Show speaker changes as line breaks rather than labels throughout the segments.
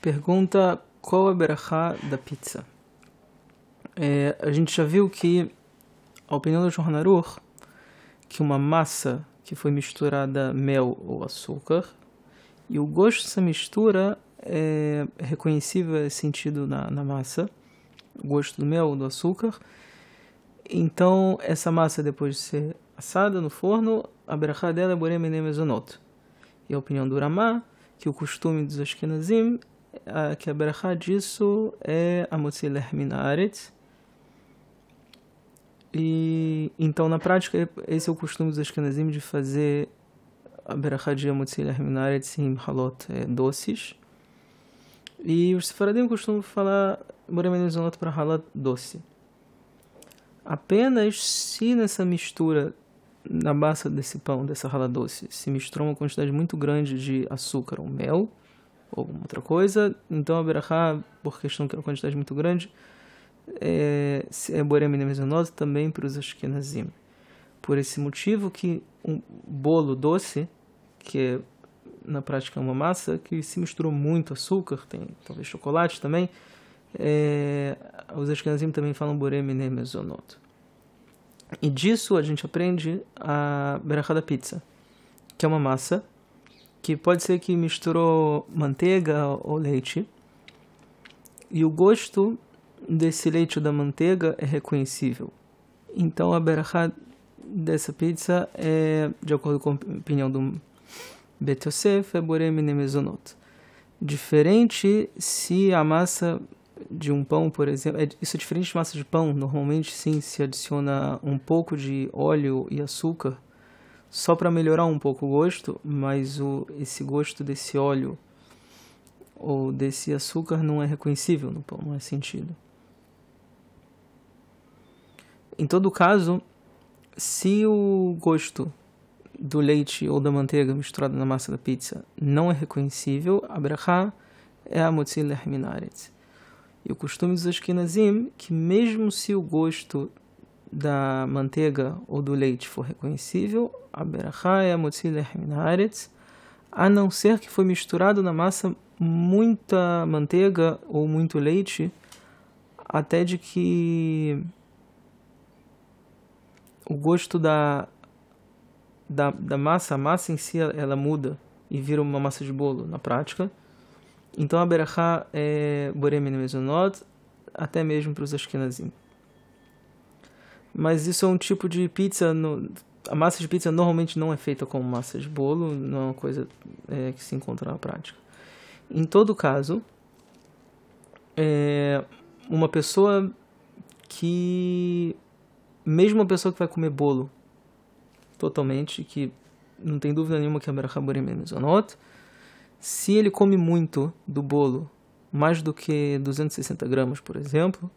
Pergunta qual a berachá da pizza? É, a gente já viu que a opinião do Shulchan que uma massa que foi misturada mel ou açúcar e o gosto dessa mistura é reconhecível, é sentido na, na massa, o gosto do mel ou do açúcar. Então, essa massa, depois de ser assada no forno, a berachá dela é borem mezonot. E a opinião do Ramá, que o costume dos Ashkenazim a, que a berachá disso é a Motzileh Minaret. E então, na prática, esse é o costume dos Ashkenazim de fazer a berachá de Motzileh Minaret em halot é, doces. E os Sefaradim costumam falar Boremenzonot para halot doce. Apenas se nessa mistura na massa desse pão, dessa rala doce, se misturou uma quantidade muito grande de açúcar ou mel, ou alguma outra coisa. Então a berachá, por questão que é uma quantidade muito grande, é, é borem mezonot também para os ashkenazim. Por esse motivo que um bolo doce, que é na prática uma massa que se misturou muito açúcar, tem talvez chocolate também, é, os ashkenazim também falam borem mezonot. E disso a gente aprende a berachá da pizza, que é uma massa que pode ser que misturou manteiga ou leite. E o gosto desse leite ou da manteiga é reconhecível. Então a berachá dessa pizza é, de acordo com a opinião do Bet Yosef, é borem mezonot. Diferente se a massa de um pão, por exemplo, é, isso é diferente de massa de pão. Normalmente, sim, se adiciona um pouco de óleo e açúcar só para melhorar um pouco o gosto, mas o, esse gosto desse óleo ou desse açúcar não é reconhecível no pão, não é sentido. Em todo caso, se o gosto do leite ou da manteiga misturado na massa da pizza não é reconhecível, a brachá é a motzil. E o costume dos Ashkenazim, que mesmo se o gosto da manteiga ou do leite for reconhecível, a berachá é a a não ser que foi misturado na massa muita manteiga ou muito leite, até de que o gosto da, da, da massa, a massa em si, ela muda e vira uma massa de bolo na prática. Então a berachá é borem mezonot, até mesmo para os ashkenazim. Mas isso é um tipo de pizza. No, a massa de pizza normalmente não é feita com massa de bolo, não é uma coisa é, que se encontra na prática. Em todo caso, é, uma pessoa que. Mesmo uma pessoa que vai comer bolo totalmente, que não tem dúvida nenhuma que é Berachaburi Mezonot, se ele come muito do bolo, mais do que 260 gramas, por exemplo,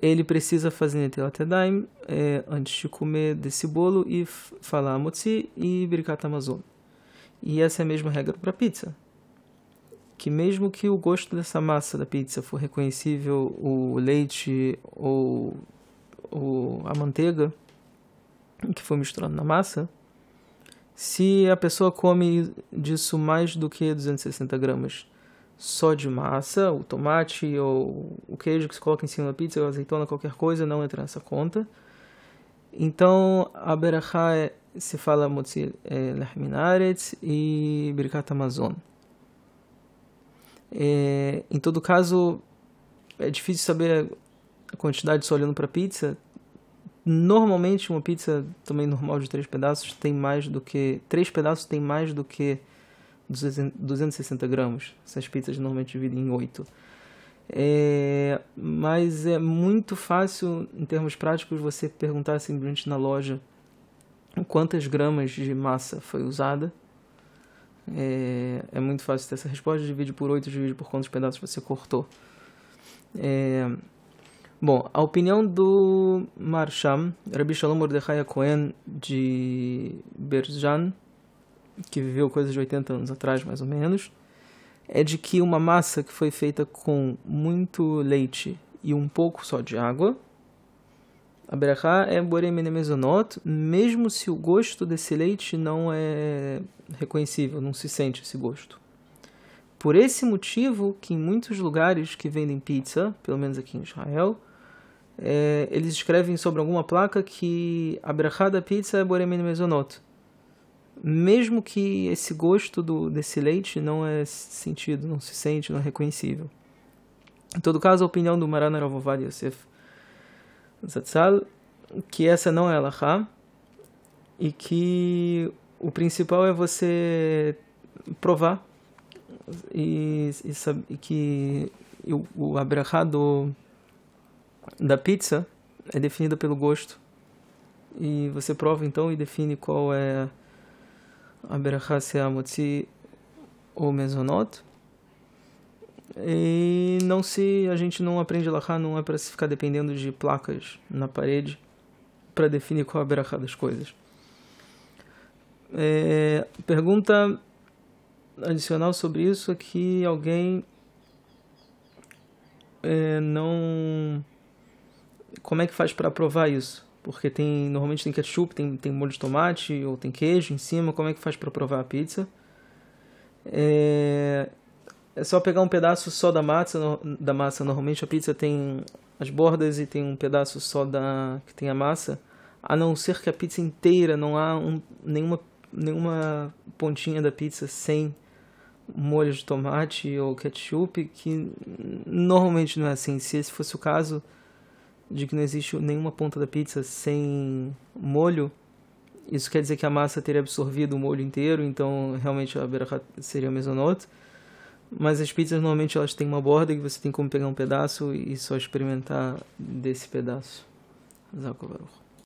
ele precisa fazer Yadayim é, antes de comer desse bolo e falar Motzi e Birkat Amazon. E essa é a mesma regra para pizza. Que mesmo que o gosto dessa massa da pizza for reconhecível, o leite ou, ou a manteiga que foi misturado na massa, se a pessoa come disso mais do que 260 gramas só de massa, o tomate ou o queijo que se coloca em cima da pizza, ou azeitona, qualquer coisa, não entra nessa conta. Então, a berachá é, se fala motzi é, lehminaretz e birkat amazon. É, em todo caso, é difícil saber a quantidade só olhando para pizza. Normalmente, uma pizza também normal de três pedaços tem mais do que três pedaços tem mais do que 260 gramas. Essas pizzas normalmente dividem em 8. É, mas é muito fácil, em termos práticos, você perguntar simplesmente na loja quantas gramas de massa foi usada. É, é muito fácil ter essa resposta. Divide por 8, divide por quantos pedaços você cortou. É, bom, a opinião do Marsham, Rabbi Shalom Mordechai Cohen de Berzjan, que viveu coisas de 80 anos atrás, mais ou menos, é de que uma massa que foi feita com muito leite e um pouco só de água, a berachá é borem menemezonot, mesmo se o gosto desse leite não é reconhecível, não se sente esse gosto. por esse motivo que em muitos lugares que vendem pizza, pelo menos aqui em Israel, é, eles escrevem sobre alguma placa que a brachá da pizza é Boremen Mezonot. Mesmo que esse gosto do, desse leite não é sentido, não se sente, não é reconhecível. Em todo caso, a opinião do Marana Ravovad Yosef Zatzal, que essa não é a Lahá, e que o principal é você provar e, e, sabe, e que o, o abrahá da pizza é definida pelo gosto. E você prova então e define qual é berachá, se a motzi ou mezonot. E não se a gente não aprende lá, não é para se ficar dependendo de placas na parede para definir qual é a berachá das coisas. É, pergunta adicional sobre isso é que alguém é, não. Como é que faz para provar isso? Porque tem normalmente tem ketchup, tem, tem molho de tomate ou tem queijo em cima. Como é que faz para provar a pizza? É, é só pegar um pedaço só da massa. Da massa normalmente a pizza tem as bordas e tem um pedaço só da que tem a massa. A não ser que a pizza inteira não há um, nenhuma nenhuma pontinha da pizza sem molho de tomate ou ketchup, que normalmente não é assim. Se esse fosse o caso de que não existe nenhuma ponta da pizza sem molho, isso quer dizer que a massa teria absorvido o molho inteiro, então realmente a beira seria mesonot. Mas as pizzas normalmente elas têm uma borda que você tem como pegar um pedaço e só experimentar desse pedaço. Zakovaruch.